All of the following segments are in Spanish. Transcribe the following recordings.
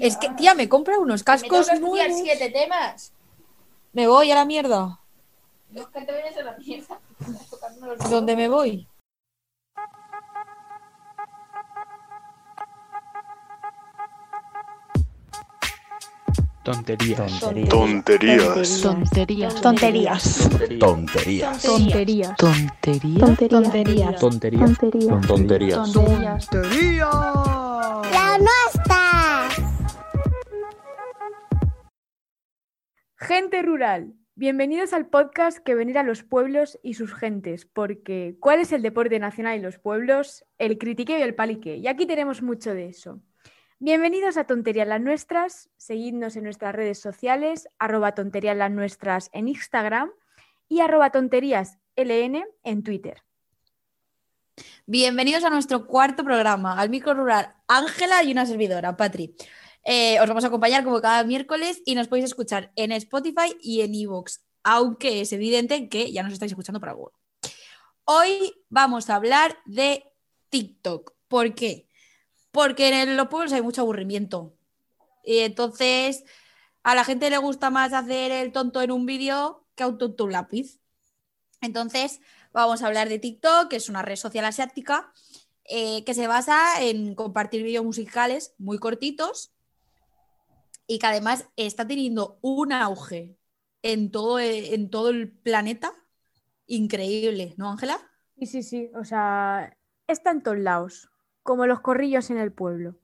Es que, tía, me compra unos cascos me tengo que estudiar nuevos. siete temas. Me voy a la mierda. No que te vienes a la mierda. ¿Dónde me voy? Tonterías. Tonterías. Tonterías. Tonterías. Tonterías. Tonterías. Tonterías. Tonterías. Tonterías. Tonterías. La nuestra. Gente rural, bienvenidos al podcast que venera a los pueblos y sus gentes, porque ¿cuál es el deporte nacional y los pueblos? El critiqueo y el palique, y aquí tenemos mucho de eso. Bienvenidos a Tonterías las Nuestras, seguidnos en nuestras redes sociales, arroba tonterías las nuestras en Instagram y arroba tonterías LN en Twitter. Bienvenidos a nuestro cuarto programa, al micro rural Ángela y una servidora, Patri. Eh, os vamos a acompañar como cada miércoles y nos podéis escuchar en Spotify y en Evox, aunque es evidente que ya nos estáis escuchando por algo. Hoy vamos a hablar de TikTok. ¿Por qué? Porque en los pueblos hay mucho aburrimiento. Y entonces a la gente le gusta más hacer el tonto en un vídeo que un tonto un lápiz. Entonces vamos a hablar de TikTok, que es una red social asiática eh, que se basa en compartir vídeos musicales muy cortitos y que además está teniendo un auge en todo, el- en todo el planeta increíble, ¿no, Ángela? Sí, sí, sí, o sea, está en todos lados, como los corrillos en el pueblo.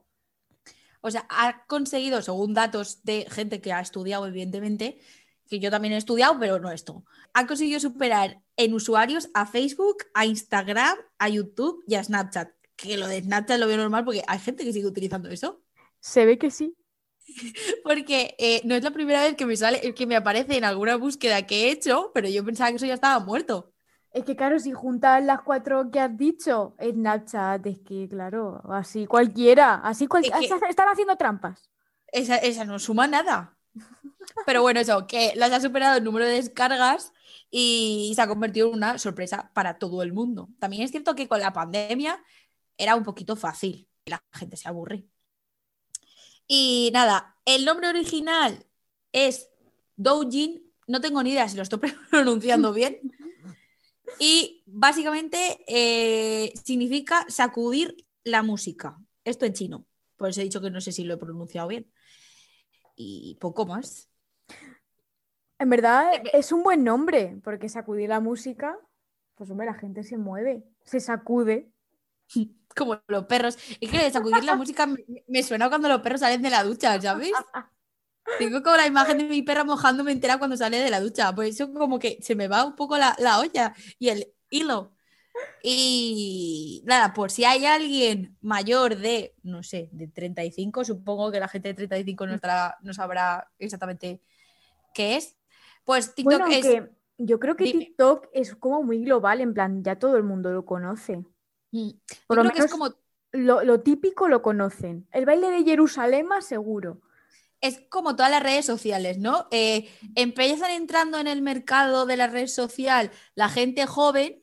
O sea, ha conseguido, según datos de gente que ha estudiado, evidentemente, que yo también he estudiado, pero no esto, ha conseguido superar en usuarios a Facebook, a Instagram, a YouTube y a Snapchat. Que lo de Snapchat lo veo normal porque hay gente que sigue utilizando eso. Se ve que sí. Porque eh, no es la primera vez que me sale, que me aparece en alguna búsqueda que he hecho, pero yo pensaba que eso ya estaba muerto. Es que claro, si juntas las cuatro que has dicho, Snapchat, es que claro, así cualquiera, así cualquiera, Es que- están haciendo trampas. Esa, esa no suma nada. Pero bueno, eso, que las ha superado el número de descargas y se ha convertido en una sorpresa para todo el mundo. También es cierto que con la pandemia era un poquito fácil, la gente se aburre. Y nada, el nombre original es Doujin, no tengo ni idea si lo estoy pronunciando bien. Y básicamente eh, significa sacudir la música. Esto en chino. Por eso he dicho que no sé si lo he pronunciado bien. Y poco más. En verdad es un buen nombre, porque sacudir la música, pues hombre, la gente se mueve, se sacude. Como los perros. Es que sacudir la música me, me suena cuando los perros salen de la ducha, ¿sabes? Tengo como la imagen de mi perra mojándome entera cuando sale de la ducha. Por eso como que se me va un poco la, la olla y el hilo. Y nada, por si hay alguien mayor de, no sé, de 35, supongo que la gente de 35 no, estará, no sabrá exactamente qué es. Pues TikTok Bueno, es... yo creo que Dime. TikTok es como muy global, en plan, ya todo el mundo lo conoce. Mm, yo Por lo creo que es menos como lo, lo típico lo conocen. El baile de Jerusalén, seguro. es como todas las redes sociales, ¿no? Eh, empiezan entrando en el mercado de la red social la gente joven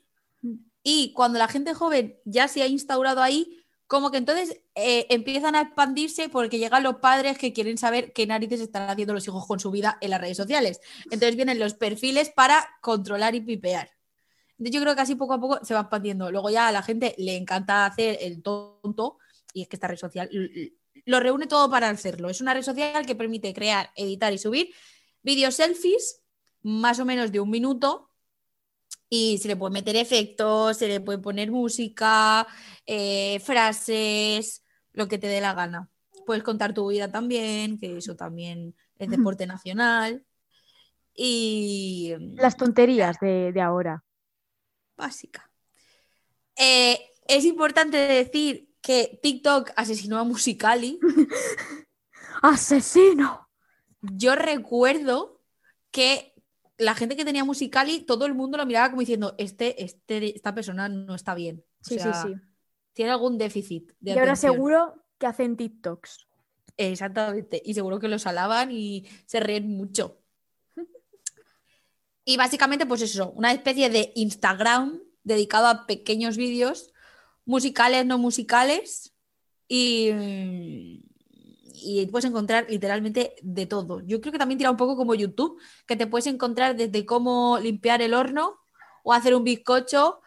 y cuando la gente joven ya se ha instaurado ahí, como que entonces eh, empiezan a expandirse porque llegan los padres que quieren saber qué narices están haciendo los hijos con su vida en las redes sociales. Entonces vienen los perfiles para controlar y pipear. Yo creo que así poco a poco se va expandiendo. Luego ya a la gente le encanta hacer el tonto y es que esta red social lo reúne todo para hacerlo. Es una red social que permite crear, editar y subir vídeos selfies más o menos de un minuto y se le puede meter efectos, se le puede poner música, eh, frases, lo que te dé la gana. Puedes contar tu vida también, que eso también es deporte nacional. Y Las tonterías de, de ahora. Básica. Eh, es importante decir que TikTok asesinó a Musicali. ¡Asesino! Yo recuerdo que la gente que tenía Musicali, todo el mundo lo miraba como diciendo, este, este, esta persona no está bien. O Sí, sea, sí, sí. Tiene algún déficit de Y ahora atención". seguro que hacen TikToks. Exactamente. Y seguro que los alaban y se ríen mucho. Y básicamente, pues eso, una especie de Instagram dedicado a pequeños vídeos musicales, no musicales. Y, y puedes encontrar literalmente de todo. Yo creo que también tira un poco como YouTube, que te puedes encontrar desde cómo limpiar el horno o hacer un bizcocho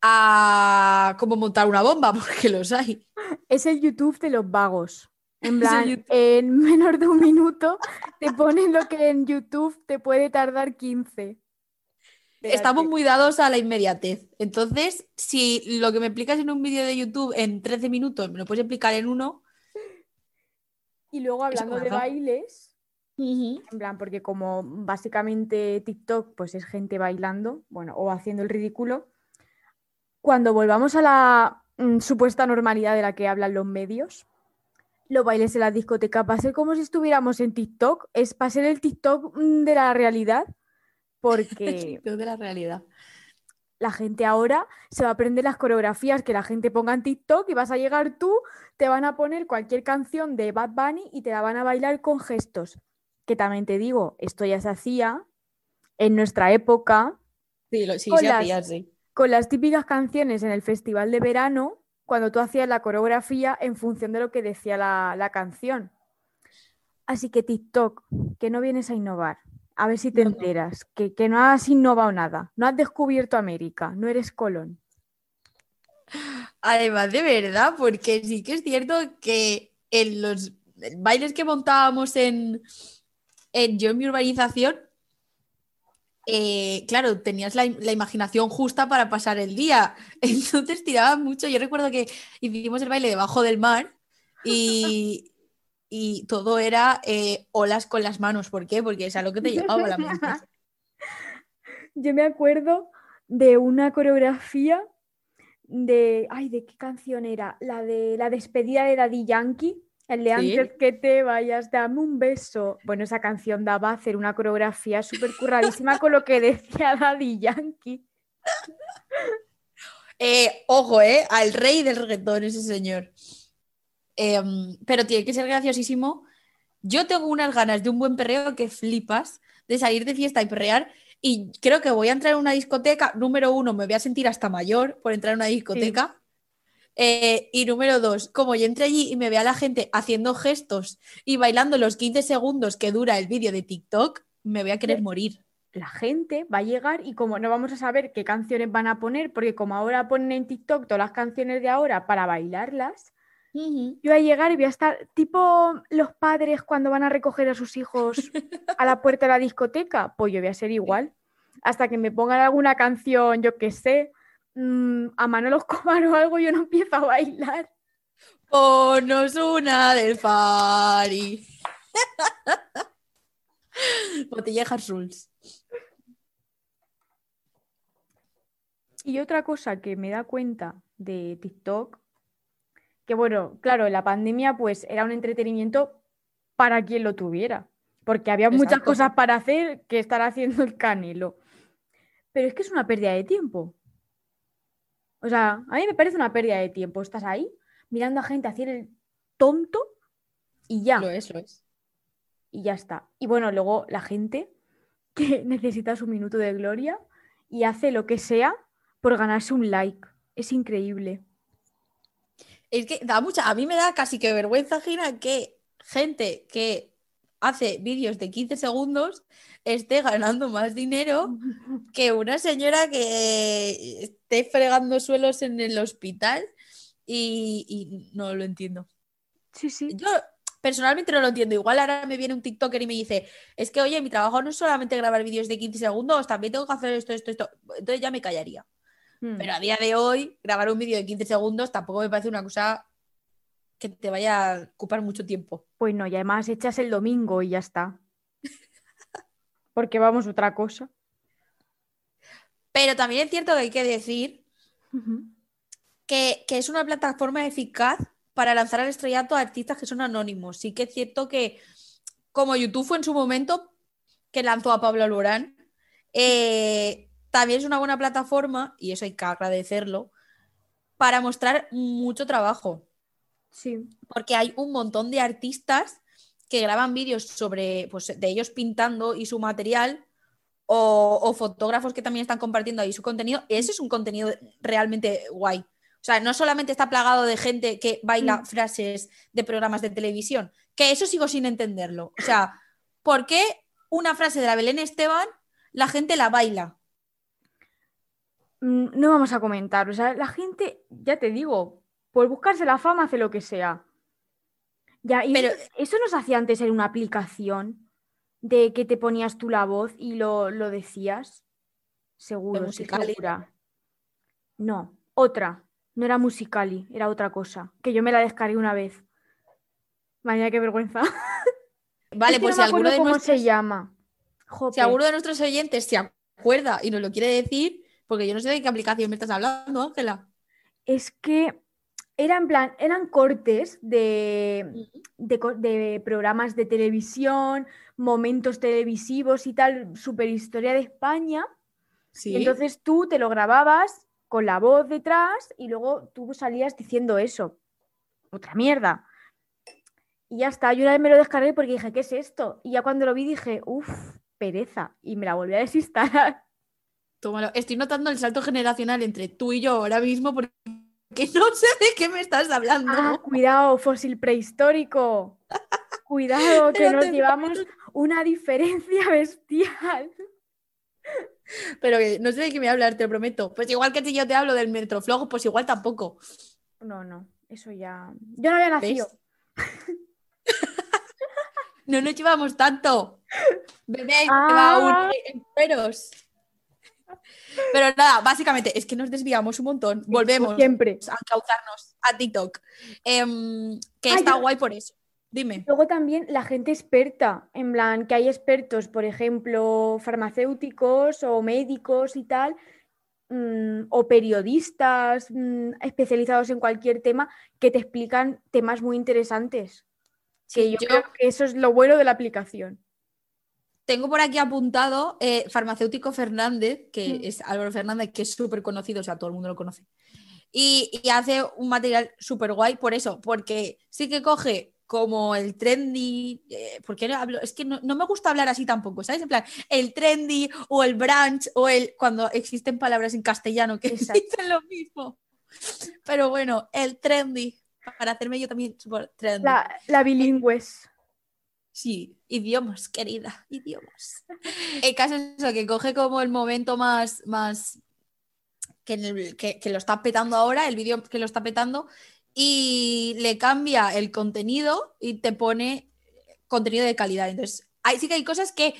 a cómo montar una bomba, porque los hay. Es el YouTube de los vagos. En plan, en menos de un minuto te ponen lo que en YouTube te puede tardar 15. Estamos muy dados a la inmediatez. Entonces, si lo que me explicas en un vídeo de YouTube en 13 minutos me lo puedes explicar en uno, Y luego hablando de bailes, en plan, porque como básicamente TikTok pues es gente bailando, bueno, o haciendo el ridículo, cuando volvamos a la mm, supuesta normalidad de la que hablan los medios, los bailes en las discotecas va a ser como si estuviéramos en TikTok, es para ser el TikTok mm, de la realidad, porque de la realidad. la gente ahora se va a aprender las coreografías que la gente ponga en TikTok y vas a llegar tú, te van a poner cualquier canción de Bad Bunny y te la van a bailar con gestos. Que también te digo, esto ya se hacía en nuestra época Sí, lo, sí, Con se las- hacía, sí. con las típicas canciones en el festival de verano, cuando tú hacías la coreografía en función de lo que decía la, la canción. Así que TikTok, que no vienes a innovar. A ver si te No, no. enteras, que, que no has innovado nada, no has descubierto América, no eres Colón. Además, de verdad, porque sí que es cierto que en los bailes que montábamos en, en Yo en mi urbanización, eh, claro, tenías la, la imaginación justa para pasar el día. Entonces tirabas mucho. Yo recuerdo que hicimos el baile debajo del mar y, y todo era eh, olas con las manos. ¿Por qué? Porque es a lo que te llegaba a la mente. Yo me acuerdo de una coreografía de. Ay, ¿de qué canción era? La de la despedida de Daddy Yankee. El de Sí. antes que te vayas, dame un beso. Bueno, esa canción daba a hacer una coreografía súper curradísima con lo que decía Daddy Yankee. Eh, ojo, ¿eh? Al rey del reggaetón, ese señor. Em, pero tiene que ser graciosísimo. Yo tengo unas ganas de un buen perreo que flipas, de salir de fiesta y perrear. Y creo que voy a entrar en una discoteca. Número uno, me voy a sentir hasta mayor por entrar en una discoteca. Eh, y número dos, como yo entré allí y me vea la gente haciendo gestos y bailando los 15 segundos que dura el vídeo de TikTok, me voy a querer morir. La gente va a llegar y como no vamos a saber qué canciones van a poner, porque como ahora ponen en TikTok todas las canciones de ahora para bailarlas, Yo voy a llegar y voy a estar tipo los padres cuando van a recoger a sus hijos a la puerta de la discoteca. Pues yo voy a ser igual. Hasta que me pongan alguna canción, yo qué sé, mm, a Manolo Escobar o algo, yo no empiezo a bailar. Ponos una del Fari. Botillejas Rules. Y otra cosa que me da cuenta de TikTok, que bueno, claro, la pandemia pues era un entretenimiento para quien lo tuviera, porque había muchas cosas para hacer que estar haciendo el canelo. Pero es que es una pérdida de tiempo. O sea, a mí me parece una pérdida de tiempo. Estás ahí mirando a gente hacer el tonto y ya, Lo es, lo es. y ya está. Y bueno, luego la gente que necesita su minuto de gloria y hace lo que sea por ganarse un like. Es increíble. Es que da mucha. A mí me da casi que vergüenza ajena que gente que hace vídeos de 15 segundos esté ganando más dinero que una señora que esté fregando suelos en el hospital y, y no lo entiendo. Sí, sí. Yo personalmente no lo entiendo. Igual ahora me viene un TikToker y me dice, es que oye, mi trabajo no es solamente grabar vídeos de 15 segundos, también tengo que hacer esto, esto, esto. Entonces ya me callaría. Mm. Pero a día de hoy, grabar un vídeo de 15 segundos tampoco me parece una cosa que te vaya a ocupar mucho tiempo. Pues no, y además echas el domingo y ya está. Porque vamos, otra cosa. Pero también es cierto que hay que decir que, que es una plataforma eficaz para lanzar al estrellato a artistas que son anónimos. Sí que es cierto que, como YouTube fue en su momento, que lanzó a Pablo Alborán, eh, también es una buena plataforma, y eso hay que agradecerlo, para mostrar mucho trabajo. Sí. Porque hay un montón de artistas que graban vídeos sobre pues, de ellos pintando y su material, o, o fotógrafos que también están compartiendo ahí su contenido. Ese es un contenido realmente guay. O sea, no solamente está plagado de gente que baila Mm. frases de programas de televisión, que eso sigo sin entenderlo. O sea, ¿por qué una frase de la Belén Esteban la gente la baila? Mm, No vamos a comentar. O sea, la gente, ya te digo, por buscarse la fama hace lo que sea. Ya, y Pero- eso, eso nos hacía antes en una aplicación de que te ponías tú la voz y lo, lo decías. Seguro, Musical.ly. segura. No, otra. No era Musicali, era otra cosa. Que yo me la descargué una vez. Vaya, qué vergüenza. Vale, Es que pues no si alguno, de cómo nuestros, se llama. Jope. si alguno de nuestros oyentes se acuerda y nos lo quiere decir, porque yo no sé de qué aplicación me estás hablando, Ángela. Es que era en plan, eran cortes de, de, programas de televisión, momentos televisivos y tal, super historia de España. Sí. Y entonces tú te lo grababas con la voz detrás y luego tú salías diciendo eso. Otra mierda. Y ya está, yo una vez me lo descargué porque dije, ¿qué es esto? Y ya cuando lo vi dije, uff, pereza. Y me la volví a desinstalar. Tómalo. Estoy notando el salto generacional entre tú y yo ahora mismo porque no sé de qué me estás hablando. Ah, cuidado, fósil prehistórico. Cuidado, que nos te llevamos una diferencia bestial. Pero que no sé de qué me hablas, te lo prometo. Pues igual que si yo te hablo del metroflogo, pues igual tampoco. No, no, eso ya. Yo no había nacido. No nos llevamos tanto. Bebé, Ah. va aún en cueros. Pero nada, básicamente es que nos desviamos un montón. Volvemos Siempre. a encauzarnos a TikTok. Em, que está yo- guay por eso. Dime. Luego también la gente experta, en plan, que hay expertos, por ejemplo, farmacéuticos o médicos y tal, mm, o periodistas mm, especializados en cualquier tema, que te explican temas muy interesantes. Que Sí, yo, yo- creo que eso es lo bueno de la aplicación. Tengo por aquí apuntado eh, farmacéutico Fernández, que Mm. es Álvaro Fernández, que es súper conocido, o sea, todo el mundo lo conoce. Y, y hace un material súper guay por eso, porque sí que coge como el trendy, eh, ¿por qué no hablo? Es que no, no me gusta hablar así tampoco, ¿sabes? En plan, el trendy o el branch o el, cuando existen palabras en castellano que Exacto. dicen lo mismo. Pero bueno, el trendy, para hacerme yo también súper trendy. La, la bilingües. Sí, idiomas, querida, idiomas. El caso es eso, que coge como el momento más, más que, en el- que- que lo está petando ahora, el vídeo que lo está petando, y le cambia el contenido y te pone contenido de calidad. Entonces, ahí sí que hay cosas que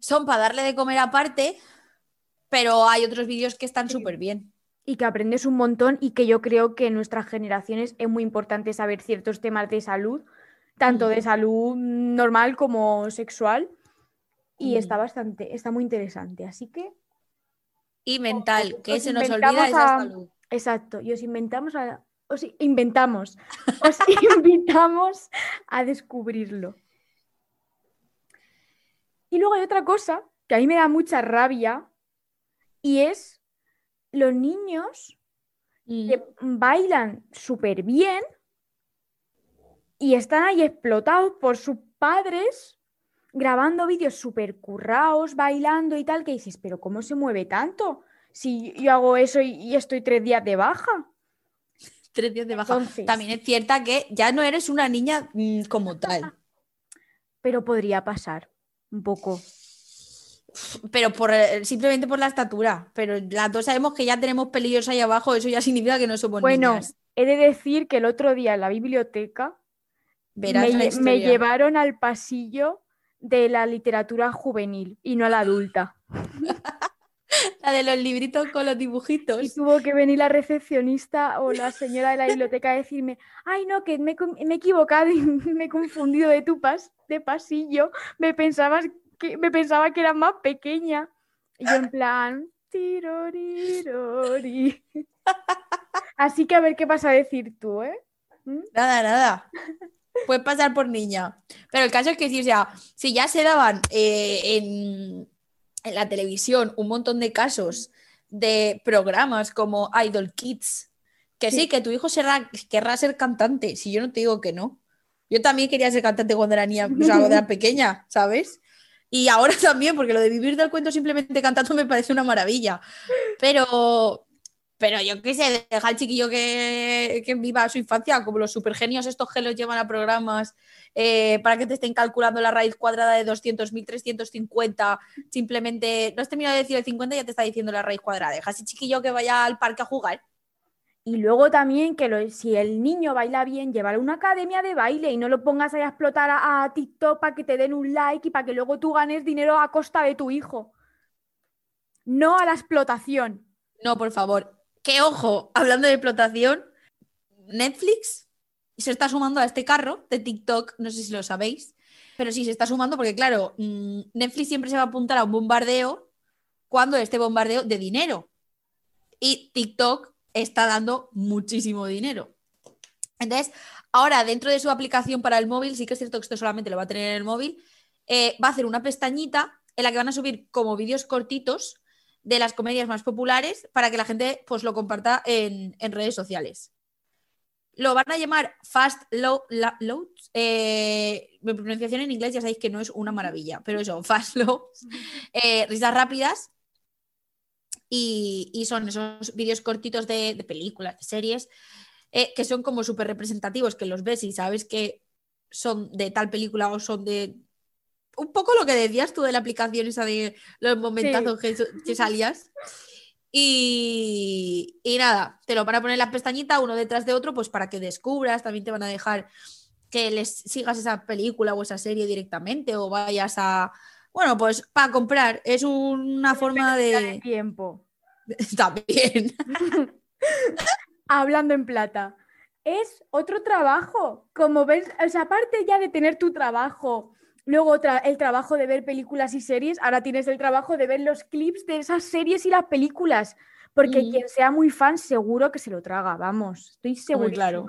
son para darle de comer aparte, pero hay otros vídeos que están súper bien. y que aprendes un montón y que yo creo que en nuestras generaciones es muy importante saber ciertos temas de salud, tanto de salud normal como sexual. Y está bastante, está muy interesante. Así que, Y mental, que os se nos olvida esa salud. exacto, y os inventamos a, os inventamos, os invitamos a descubrirlo. Y luego hay otra cosa que a mí me da mucha rabia y es los niños que bailan súper bien y están ahí explotados por sus padres grabando vídeos súper currados, bailando y tal, que dices, pero ¿cómo se mueve tanto? Si yo hago eso y, y estoy tres días de baja. Tres días de baja. Entonces- También es cierta que ya no eres una niña mm, como tal. Pero podría pasar un poco. pero por, eh, simplemente por la estatura. Pero las dos sabemos que ya tenemos pelillos ahí abajo, eso ya significa que no somos Bueno, niñas. he de decir que el otro día en la biblioteca Verás me, la llevaron al pasillo de la literatura juvenil y no a la adulta. La de los libritos con los Y dibujitos. tuvo que venir la recepcionista o la señora de la biblioteca a decirme, ay no, que me, he com- me he equivocado y me he confundido de tu pas de pasillo, me pensabas que me pensaba que era más pequeña. Y yo en plan, tirorirori. Así que a ver qué vas a decir tú, ¿eh? ¿Mm? Nada, nada. Puedes pasar por niña. Pero el caso es que sí, o sea, si ya se daban eh, en, en la televisión un montón de casos de programas como Idol Kids, que sí, Sí. que tu hijo será, querrá ser cantante, si yo no te digo que no. Yo también quería ser cantante cuando era niña, o sea, cuando era pequeña, ¿sabes? Y ahora también, porque lo de vivir del cuento simplemente cantando me parece una maravilla. Pero Pero yo qué sé, deja al chiquillo que, que viva su infancia, como los supergenios estos que los llevan a programas eh, para que te estén calculando la raíz cuadrada de 200.350, simplemente, no has terminado de decir el 50 y ya te está diciendo la raíz cuadrada. Deja a ese chiquillo que vaya al parque a jugar. Y luego también que lo- si el niño baila bien, llévalo a una academia de baile y no lo pongas ahí a explotar a, a TikTok para que te den un like y para que luego tú ganes dinero a costa de tu hijo. No a la explotación. No, por favor. Que ojo, hablando de explotación, Netflix se está sumando a este carro de TikTok, no sé si lo sabéis, pero sí se está sumando porque, claro, mm, Netflix siempre se va a apuntar a un bombardeo cuando este bombardeo de dinero. Y TikTok está dando muchísimo dinero. Entonces, ahora dentro de su aplicación para el móvil, sí que es cierto que esto solamente lo va a tener en el móvil, eh, va a hacer una pestañita en la que van a subir como vídeos cortitos de las comedias más populares para que la gente pues lo comparta en, en redes sociales. Lo van a llamar Fast Low, la- Loads. Eh, mi pronunciación en inglés ya sabéis que no es una maravilla, pero eso, Fast Loads. eh, risas rápidas. Y, y son esos vídeos cortitos de, de películas, de series, eh, que son como súper representativos, que los ves y sabes que son de tal película o son de... Un poco lo que decías tú de la aplicación esa de los momentazos que, que salías. Y, y nada, te lo van a poner en la pestañita uno detrás de otro, pues para que descubras, también te van a dejar que les sigas esa película o esa serie directamente o vayas a... Bueno, pues para comprar, es una forma de de... tiempo. También. Hablando en plata. Es otro trabajo. Como ves, o sea, aparte ya de tener tu trabajo, luego el trabajo de ver películas y series, ahora tienes el trabajo de ver los clips de esas series y las películas. Porque Ujú. quien sea muy fan seguro que se lo traga, vamos. Estoy seguro. claro.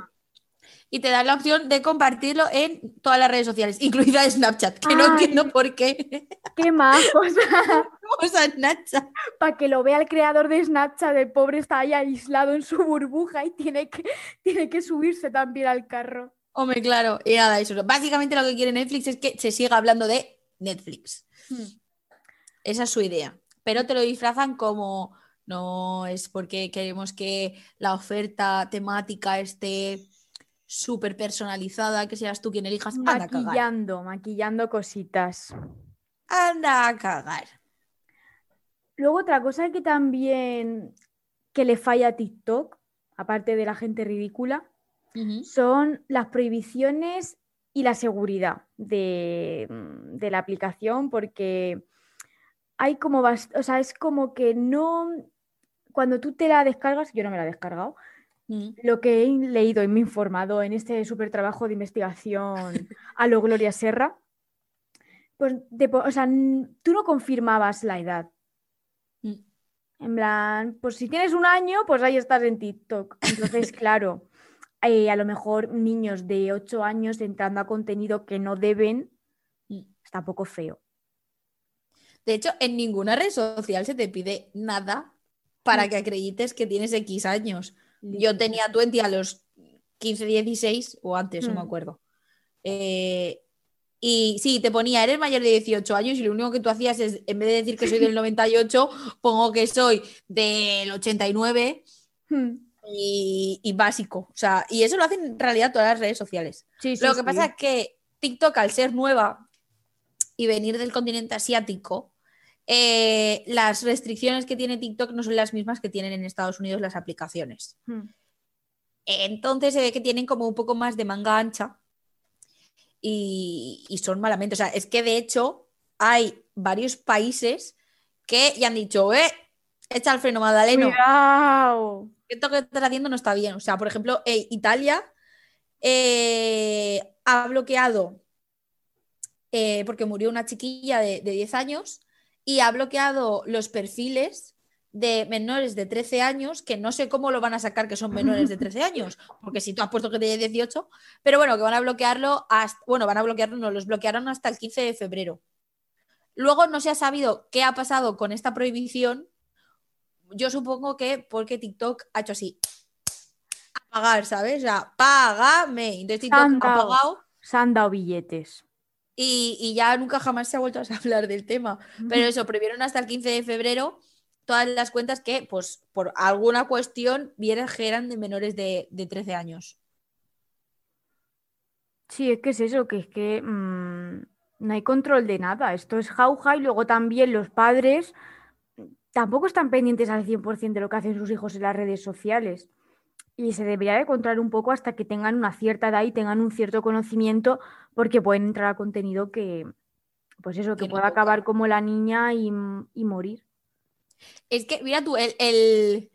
Y te dan la opción de compartirlo en todas las redes sociales, incluida Snapchat, que no Ay. entiendo por qué. Qué majos. Vamos a Snapchat. Para que lo vea el creador de Snapchat, el pobre está ahí aislado en su burbuja y tiene que, tiene que subirse también al carro. Hombre, claro. Y nada, eso. Básicamente lo que quiere Netflix es que se siga hablando de Netflix. Hmm. Esa es su idea. Pero te lo disfrazan como no es porque queremos que la oferta temática esté súper personalizada, que seas tú quien elijas. Anda a cagar. Maquillando, maquillando cositas. Anda a cagar. Luego otra cosa que también que le falla a TikTok, aparte de la gente ridícula, Son las prohibiciones y la seguridad de, mm, de la aplicación, porque hay como, o sea, es como que no, cuando tú te la descargas, yo no me la he descargado, lo que he leído y me he informado en este súper trabajo de investigación a lo Gloria Serra, pues o sea, tú no confirmabas la edad. Mm. En plan, pues si tienes un año, pues ahí estás en TikTok. Entonces, claro, eh, a lo mejor niños de 8 años entrando a contenido que no deben, Mm. está un poco feo. De hecho, en ninguna red social se te pide nada para que acredites que tienes X años. Yo tenía 20 a los 15, 16 o antes, no me Mm. acuerdo. Eh, y sí, te ponía, eres mayor de 18 años y lo único que tú hacías es, en vez de decir que soy del 98, pongo que soy del 89 Hmm. Y, y básico. O sea, y eso lo hacen en realidad todas las redes sociales. Sí, sí, Lo que sí. pasa es que TikTok, al ser nueva y venir del continente asiático, eh, las restricciones que tiene TikTok no son las mismas que tienen en Estados Unidos las aplicaciones. Hmm. Entonces se ve que tienen como un poco más de manga ancha y, y son malamente. O sea, es que de hecho hay varios países que ya han dicho, eh, echa el freno, Magdaleno Cuidado. Esto que estás haciendo no está bien. O sea, por ejemplo, Italia eh, ha bloqueado, eh, porque murió una chiquilla de, de 10 años, y ha bloqueado los perfiles de menores de 13 años, que no sé cómo lo van a sacar que son menores de 13 años, porque si tú has puesto que tiene 18, pero bueno, que van a bloquearlo hasta, bueno, van a bloquearlo, no, los bloquearon hasta el 15 de febrero. Luego no se ha sabido qué ha pasado con esta prohibición. Yo supongo que porque TikTok ha hecho así. A pagar, ¿sabes? O sea, págame. Entonces TikTok Han ha pagado Se han dado billetes. y, y ya nunca jamás se ha vuelto a hablar del tema. Pero eso, prohibieron hasta el 15 de febrero todas las cuentas que, pues, por alguna cuestión, eran de menores de, de 13 años. Sí, es que es eso, que es que mm, no hay control de nada. Esto es jauja y luego también los padres tampoco están pendientes al 100% de lo que hacen sus hijos en las redes sociales. Y se debería de controlar un poco hasta que tengan una cierta edad y tengan un cierto conocimiento, porque pueden entrar a contenido que, pues eso, que, pueda acabar como la niña y, y morir. Es que, mira tú, el, el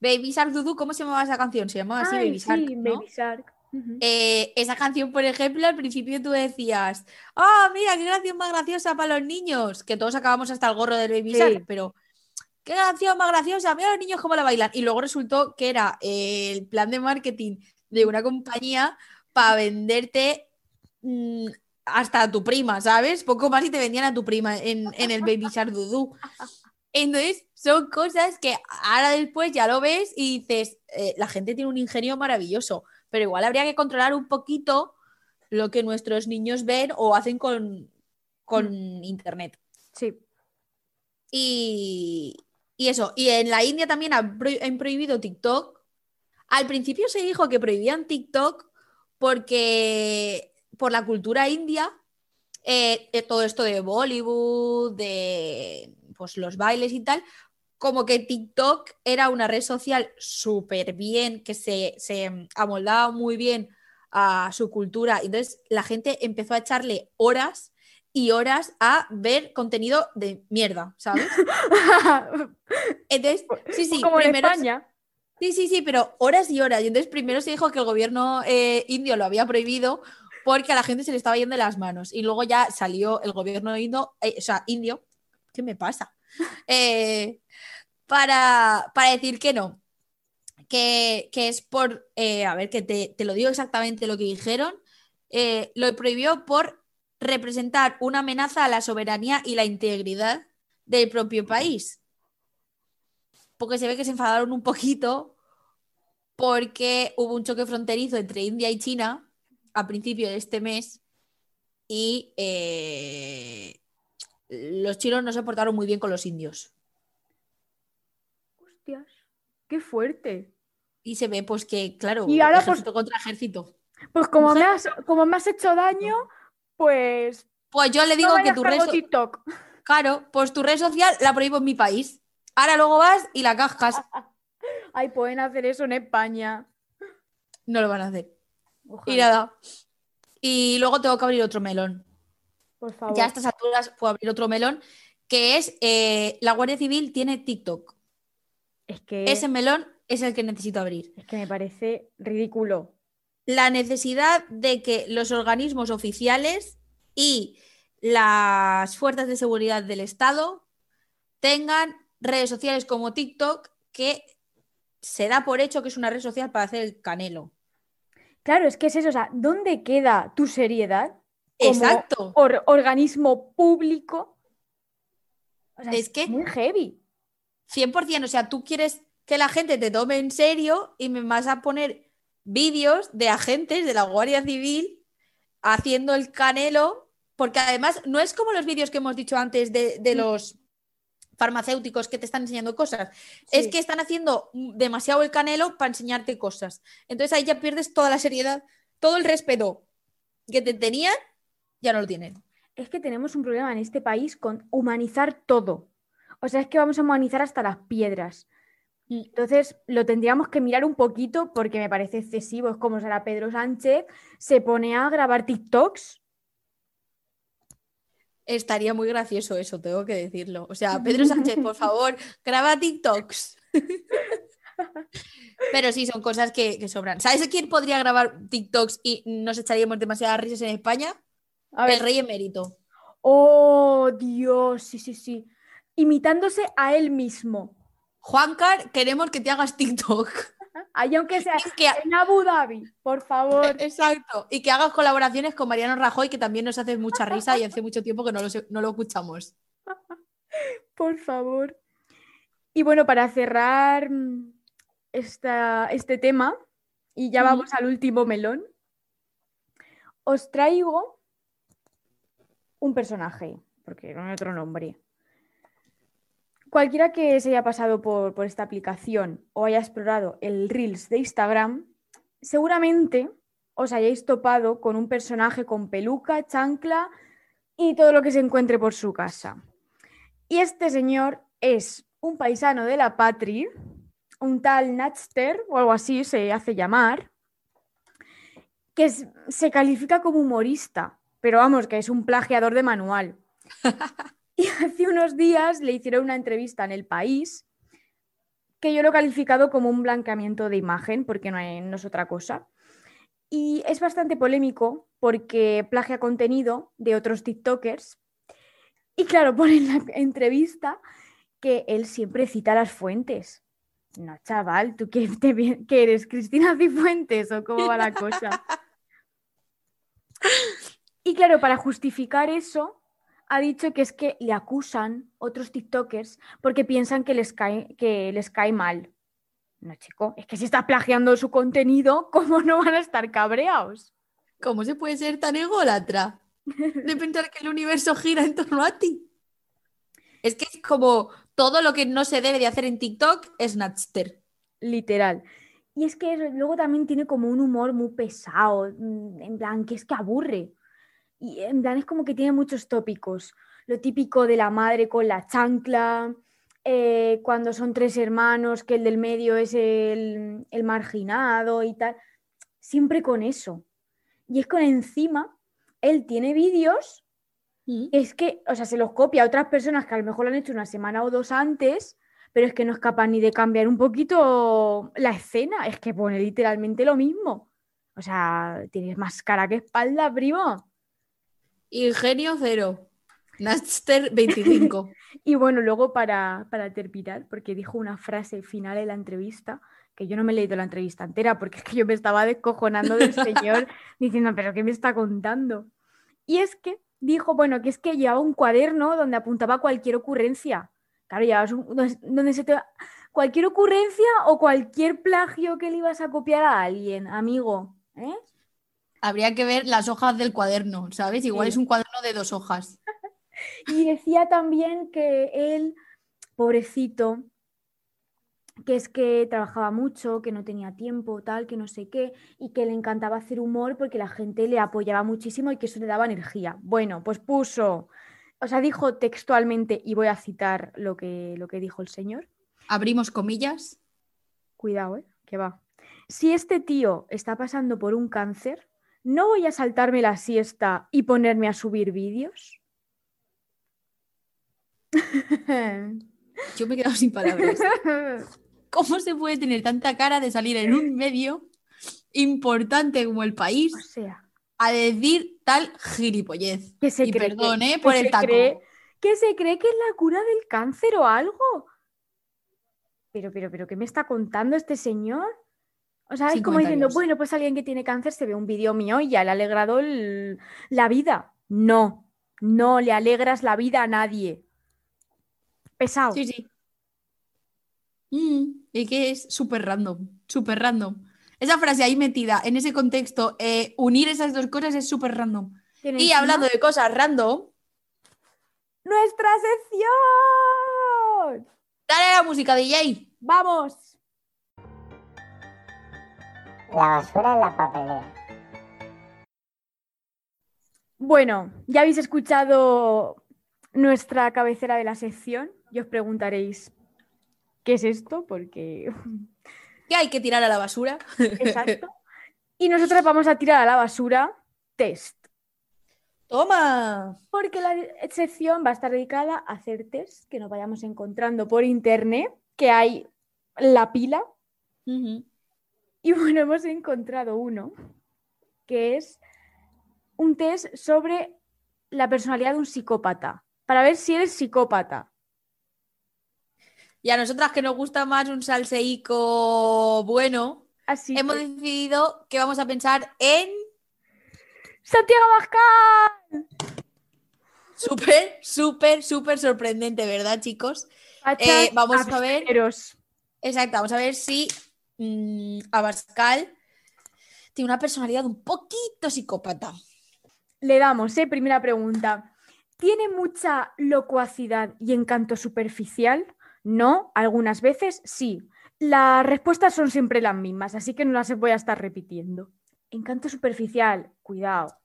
Baby Shark Dudu, ¿cómo se llamaba esa canción? Se llamaba así, Ay, Baby Shark. sí, ¿no? Baby Shark. Eh, esa canción, por ejemplo, al principio tú decías, ¡ah, mira, qué canción más graciosa para los niños! Que todos acabamos hasta el gorro del Baby Sí. Shark, pero ¡qué canción más graciosa! Mira los niños cómo la bailan. Y luego resultó que era eh, el plan de marketing de una compañía para venderte mm, hasta a tu prima, ¿sabes? Poco más y te vendían a tu prima en, en el Baby Shark Dudu. Entonces, son cosas que ahora después ya lo ves y dices, eh, la gente tiene un ingenio maravilloso, pero igual habría que controlar un poquito lo que nuestros niños ven o hacen con, con Internet. Sí. Y, y eso, y en la India también han, pro- han prohibido TikTok. Al principio se dijo que prohibían TikTok porque por la cultura india, eh, eh, todo esto de Bollywood, de pues, los bailes y tal, como que TikTok era una red social súper bien, que se, se amoldaba muy bien a su cultura. Entonces la gente empezó a echarle horas y horas a ver contenido de mierda, ¿sabes? Entonces, sí, sí, como en España. sí, sí, sí, pero horas y horas. Y entonces primero se dijo que el gobierno eh, indio lo había prohibido porque a la gente se le estaba yendo de las manos. Y luego ya salió el gobierno indio, eh, o sea, indio, ¿qué me pasa? Eh, para, para decir que no, que, que es por, a ver, que te, te lo digo exactamente lo que dijeron, lo prohibió por representar una amenaza a la soberanía y la integridad del propio país. Porque se ve que se enfadaron un poquito porque hubo un choque fronterizo entre India y China a principio de este mes y eh, los chinos no se portaron muy bien con los indios. Hostias, qué fuerte. Y se ve pues que, claro, Y ahora, ejército contra ejército. Pues como me has, como me has hecho daño, pues Pues yo le digo no que tu red, TikTok. claro, pues tu red social la prohíbo en mi país. Ahora luego vas y la cascas. Ay, pueden hacer eso en España. No lo van a hacer. Ojalá, Y nada. Y luego tengo que abrir otro melón. por favor. Ya a estas alturas puedo abrir otro melón, que es eh, la Guardia Civil tiene TikTok. Es que, Ese melón es el que necesito abrir. es que me parece ridículo. La necesidad de que los organismos oficiales y las fuerzas de seguridad del Estado tengan redes sociales como TikTok, que se da por hecho que es una red social para hacer el canelo. Claro, es que es eso. O sea, ¿dónde queda tu seriedad como Exacto. or- organismo público? O sea, Es que- muy heavy. 100%, o sea, tú quieres que la gente te tome en serio y me vas a poner vídeos de agentes de la Guardia Civil haciendo el canelo, porque además no es como los vídeos que hemos dicho antes de, de los farmacéuticos que te están enseñando cosas, es que están haciendo demasiado el canelo para enseñarte cosas. Entonces ahí ya pierdes toda la seriedad, todo el respeto que te tenían, ya no lo tienen. Es que tenemos un problema en este país con humanizar todo. O sea, es que vamos a humanizar hasta las piedras. Entonces, lo tendríamos que mirar un poquito porque me parece excesivo. Es como será Pedro Sánchez se pone a grabar TikToks. Estaría muy gracioso eso, tengo que decirlo. O sea, Pedro Sánchez, por favor, graba TikToks. Pero sí, son cosas que, que sobran. ¿Sabes quién podría grabar TikToks y nos echaríamos demasiadas risas en España? A ver. El rey emérito. Oh, Dios, sí, sí, sí. Imitándose a él mismo. Juancar, queremos que te hagas TikTok. Ahí aunque sea que, en Abu Dhabi, por favor. exacto. Y que hagas colaboraciones con Mariano Rajoy, que también nos hace mucha risa y hace mucho tiempo que no lo, no lo escuchamos. Por favor. Y bueno, para cerrar esta- este tema, y ya vamos al último melón, os traigo un personaje, porque no hay otro nombre. Cualquiera que se haya pasado por, por esta aplicación o haya explorado el Reels de Instagram, seguramente os hayáis topado con un personaje con peluca, chancla y todo lo que se encuentre por su casa. Y este señor es un paisano de la patria, un tal Natster o algo así se hace llamar, que se califica como humorista, pero vamos, que es un plagiador de manual. Y hace unos días le hicieron una entrevista en El País que yo lo he calificado como un blanqueamiento de imagen, porque no, hay- no es otra cosa. Y es bastante polémico porque plagia contenido de otros TikTokers. Y claro, pone en la entrevista que él siempre cita las fuentes. No, chaval, ¿tú qué, te qué eres? ¿Cristina Cifuentes o cómo va la cosa? Y claro, para justificar eso, ha dicho que es que le acusan otros TikTokers porque piensan que les cae, que les cae mal. No, chico, es que si estás plagiando su contenido, ¿cómo no van a estar cabreados? ¿Cómo se puede ser tan ególatra de pensar que el universo gira en torno a ti? Es que es como todo lo que no se debe de hacer en TikTok es Natster. Literal. Y es que luego también tiene como un humor muy pesado, mm, en plan, que es que aburre. Y en plan es como que tiene muchos tópicos. Lo típico de la madre con la chancla, eh, cuando son tres hermanos, que el del medio es el, el marginado y tal. Siempre con eso. Y es con encima, él tiene vídeos es que, o sea, se los copia a otras personas que a lo mejor lo han hecho una semana o dos antes, pero es que no es capaz ni de cambiar un poquito la escena, es que pone literalmente lo mismo. O sea, tienes más cara que espalda, primo. Ingenio cero. Natster 25. Y bueno, luego para, para terminar, porque dijo una frase final en la entrevista, que yo no me he leído la entrevista entera, porque es que yo me estaba descojonando del señor diciendo, pero ¿qué me está contando? Y es que dijo, bueno, que es que llevaba un cuaderno donde apuntaba cualquier ocurrencia. Claro, llevabas un, donde- donde se te... Cualquier ocurrencia o cualquier plagio que le ibas a copiar a alguien, amigo. ¿eh? Habría que ver las hojas del cuaderno, ¿sabes? Igual Sí. es un cuaderno de dos hojas. Y decía también que él, pobrecito, que es que trabajaba mucho, que no tenía tiempo, tal, que no sé qué, y que le encantaba hacer humor porque la gente le apoyaba muchísimo y que eso le daba energía. Bueno, pues puso, o sea, dijo textualmente, y voy a citar lo que, lo que dijo el señor, Abrimos comillas. cuidado, ¿eh? que va. Si este tío está pasando por un cáncer, ¿no voy a saltarme la siesta y ponerme a subir vídeos? Yo me he quedado sin palabras. ¿Cómo se puede tener tanta cara de salir en un medio importante como el país o sea, a decir tal gilipollez? que se Y cree perdón, que- ¿eh? que Por el se taco. cree- que se cree que es la cura del cáncer o algo. Pero, pero, pero, ¿qué me está contando este señor? O sea, es como diciendo, bueno, pues alguien que tiene cáncer se ve un vídeo mío y ya le ha alegrado el- la vida. No, no le alegras la vida a nadie. Pesado. Sí, sí. Mm, y que es súper random, súper random. Esa frase ahí metida en ese contexto, eh, unir esas dos cosas es súper random. Y hablando de cosas random, ¡Nuestra sección! dale la música, DJ. ¡Vamos! La basura en la papelera. Bueno, ya habéis escuchado nuestra cabecera de la sección y os preguntaréis, ¿qué es esto? Porque, ¿Qué hay que tirar a la basura? exacto. Y nosotros vamos a tirar a la basura test. ¡Toma! Porque la sección va a estar dedicada a hacer test que nos vayamos encontrando por internet, que hay la pila. Y bueno, hemos encontrado uno que es un test sobre la personalidad de un psicópata, para ver si eres psicópata. Y a nosotras que nos gusta más un salseico bueno, Así hemos que- decidido que vamos a pensar en Santiago Abascal. súper, súper, súper sorprendente, ¿verdad, chicos? Eh, vamos a ver. Exacto, vamos a ver si mm, Abascal tiene una personalidad un poquito psicópata. Le damos, ¿eh? Primera pregunta. ¿Tiene mucha locuacidad y encanto superficial no, algunas veces sí. Las respuestas son siempre las mismas, así que no las voy a estar repitiendo. Encanto superficial, cuidado.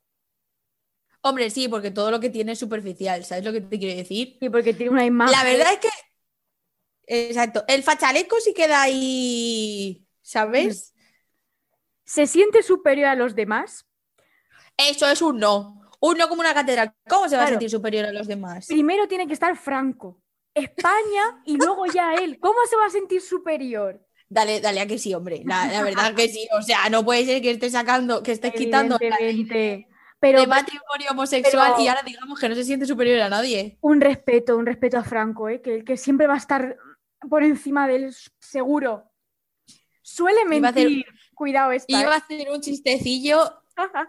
Hombre, sí, porque todo lo que tiene es superficial, ¿sabes lo que te quiero decir? Sí, porque tiene una imagen. La verdad es que. Exacto. El fachaleco sí queda ahí. ¿Sabes? ¿Se siente superior a los demás? Eso es un no. Un no como una catedral. ¿Cómo se va a sentir superior a los demás? Primero tiene que estar Franco, España y luego ya él. ¿Cómo se va a sentir superior? Dale, dale a que sí, hombre. La, la verdad que sí. O sea, no puede ser que estés sacando, que estés quitando la Evidentemente. Pero de matrimonio homosexual pero- y ahora digamos que no se siente superior a nadie. un respeto, un respeto a Franco, ¿eh? que, que siempre va a estar por encima de él, seguro. Suele Iba a hacer- mentir. Cuidado esta. Iba ¿eh? a hacer un chistecillo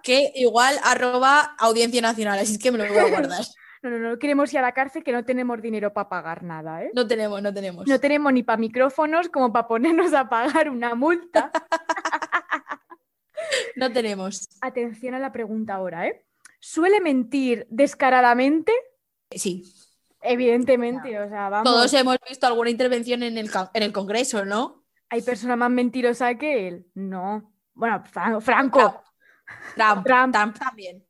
que igual arroba audiencia nacional, así es que me lo voy a guardar. No, no, no queremos ir a la cárcel que no tenemos dinero para pagar nada, ¿eh? No tenemos, no tenemos. No tenemos ni para micrófonos como para ponernos a pagar una multa. No tenemos. Atención a la pregunta ahora, ¿eh? ¿Suele mentir descaradamente? Sí. Evidentemente, o sea, vamos. Todos hemos visto alguna intervención en el, en el Congreso, ¿no? ¿Hay persona más mentirosa que él? No. Bueno, Fra- Franco. Trump, Trump. Trump también.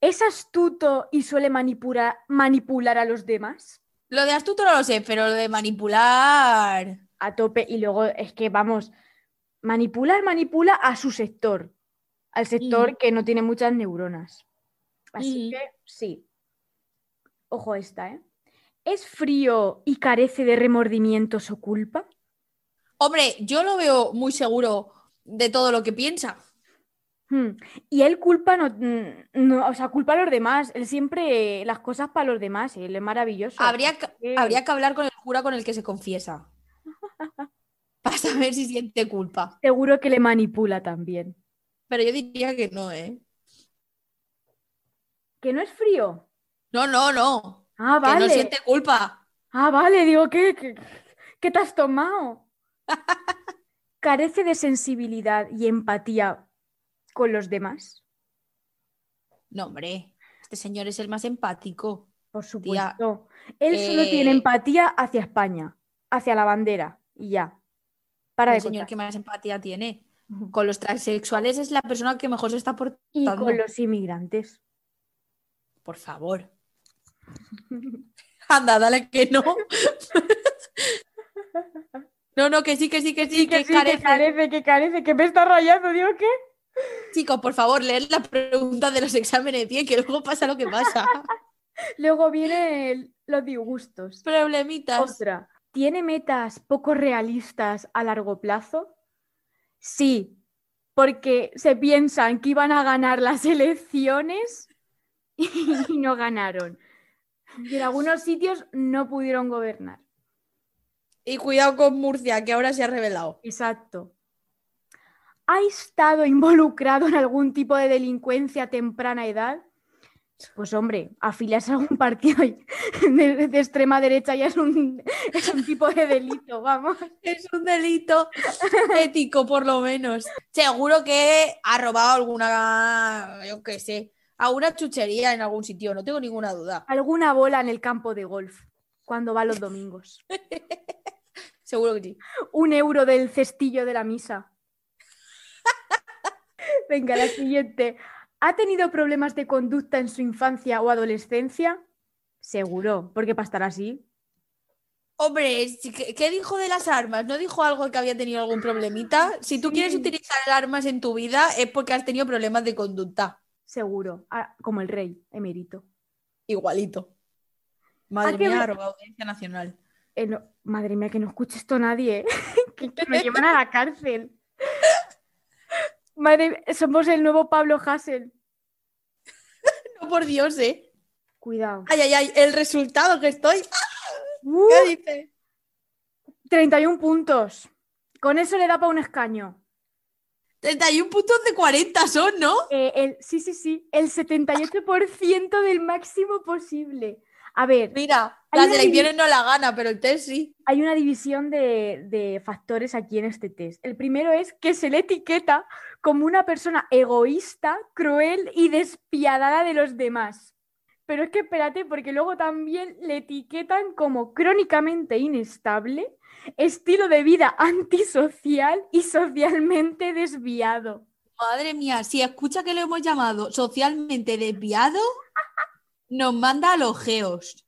¿Es astuto y suele manipula- manipular a los demás? Lo de astuto no lo sé, pero lo de manipular. A tope. Y luego es que, vamos, manipular, manipula a su sector. Al sector Ujú. que no tiene muchas neuronas. Así Ujú. que sí. Ojo esta, ¿eh? ¿Es frío y carece de remordimientos o culpa? Hombre, yo lo veo muy seguro de todo lo que piensa. Hmm. Y él culpa, no, mm, no- o sea, culpa a los demás. Él siempre las cosas para los demás. Él es maravilloso. Habría que, habría que hablar con el cura con el que se confiesa. Para saber si siente culpa. Seguro que le manipula también. Pero yo diría que no, ¿eh? ¿Que no es frío? No, no, no. Ah, Que no vale. siente culpa. Ah, vale, digo, ¿qué, qué, qué te has tomado? ¿Carece de sensibilidad y empatía con los demás? No, hombre. Este señor es el más empático. Por Tía, supuesto. Él solo tiene eh, empatía hacia España, hacia la bandera y ya. Para de el señor que más empatía tiene. Con los transexuales es la persona que mejor se está Y portando. con los inmigrantes. Por favor. Anda, dale que no. No, no, que sí, que sí, que sí, que, que sí, carece. que carece, que carece, que me está rayando, digo, ¿qué? Chicos, por favor, leer la pregunta de los exámenes bien, que luego pasa lo que pasa. Luego vienen los disgustos. Problemitas. Otra. ¿Tiene metas poco realistas a largo plazo? Sí, porque se piensan que iban a ganar las elecciones y no ganaron. Y en algunos sitios no pudieron gobernar. Y cuidado con Murcia, que ahora se ha revelado. Exacto. ¿Ha estado involucrado en algún tipo de delincuencia a temprana edad? Pues hombre, afiliarse a algún partido de, de extrema derecha ya es un, es un tipo de delito, vamos. Es un delito ético, por lo menos. Seguro que ha robado alguna, yo qué sé, alguna chuchería en algún sitio, no tengo ninguna duda. Alguna bola en el campo de golf cuando va los domingos. Seguro que sí. Un euro del cestillo de la misa. Venga, la siguiente. ¿Ha tenido problemas de conducta en su infancia o adolescencia? Seguro, porque para estar así. Hombre, ¿qué, dijo de las armas? ¿No dijo algo que había tenido algún problemita? Si tú quieres utilizar armas en tu vida es porque has tenido problemas de conducta. Seguro. Ah, como el rey, emérito. Igualito. Madre Ah, mía, arroba audiencia nacional. Eh, no- madre mía, que no escuche esto nadie, ¿eh? que, que me llevan a la cárcel. Madre, somos el nuevo Pablo Hassel. No, por Dios, ¿eh? Cuidado. Ay, ay, ay, el resultado que estoy. Uh, ¿Qué dice? 31 puntos. Con eso le da para un escaño. 31 puntos de 40 son, ¿no? Eh, el, sí, sí, sí. El 78% del máximo posible. A ver, Mira, las elecciones no la gana, pero el test sí. hay una división de, de factores aquí en este test. El primero es que se le etiqueta como una persona egoísta, cruel y despiadada de los demás. Pero es que espérate, porque luego también le etiquetan como crónicamente inestable, estilo de vida antisocial y socialmente desviado. Madre mía, si escucha que lo hemos llamado socialmente desviado, nos manda a los geos.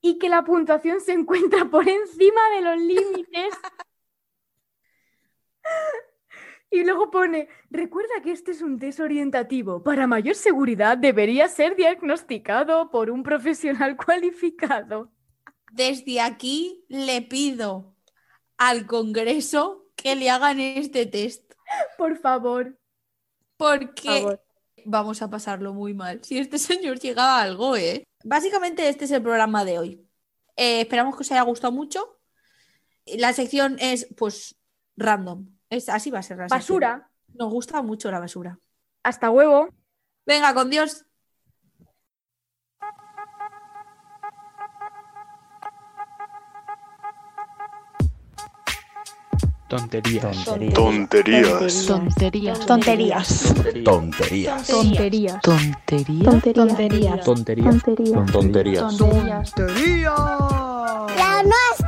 Y que la puntuación se encuentra por encima de los límites. Y luego pone, recuerda que este es un test orientativo. Para mayor seguridad debería ser diagnosticado por un profesional cualificado. Desde aquí le pido al Congreso que le hagan este test, Por favor. porque favor. vamos a pasarlo muy mal. Si este señor llega a algo, ¿eh? Básicamente este es el programa de hoy. Eh, esperamos que os haya gustado mucho. La sección es, pues, random. Es, así va a ser la sección. Basura. Nos gusta mucho la basura. Hasta huevo. Venga, con Dios. Tonterías. Tonterías. Tonterías. Tonterías. Tonterías. Tonterías. Tonterías. Tonterías. Tonterías. Tonterías. Tonterías. La nuestra.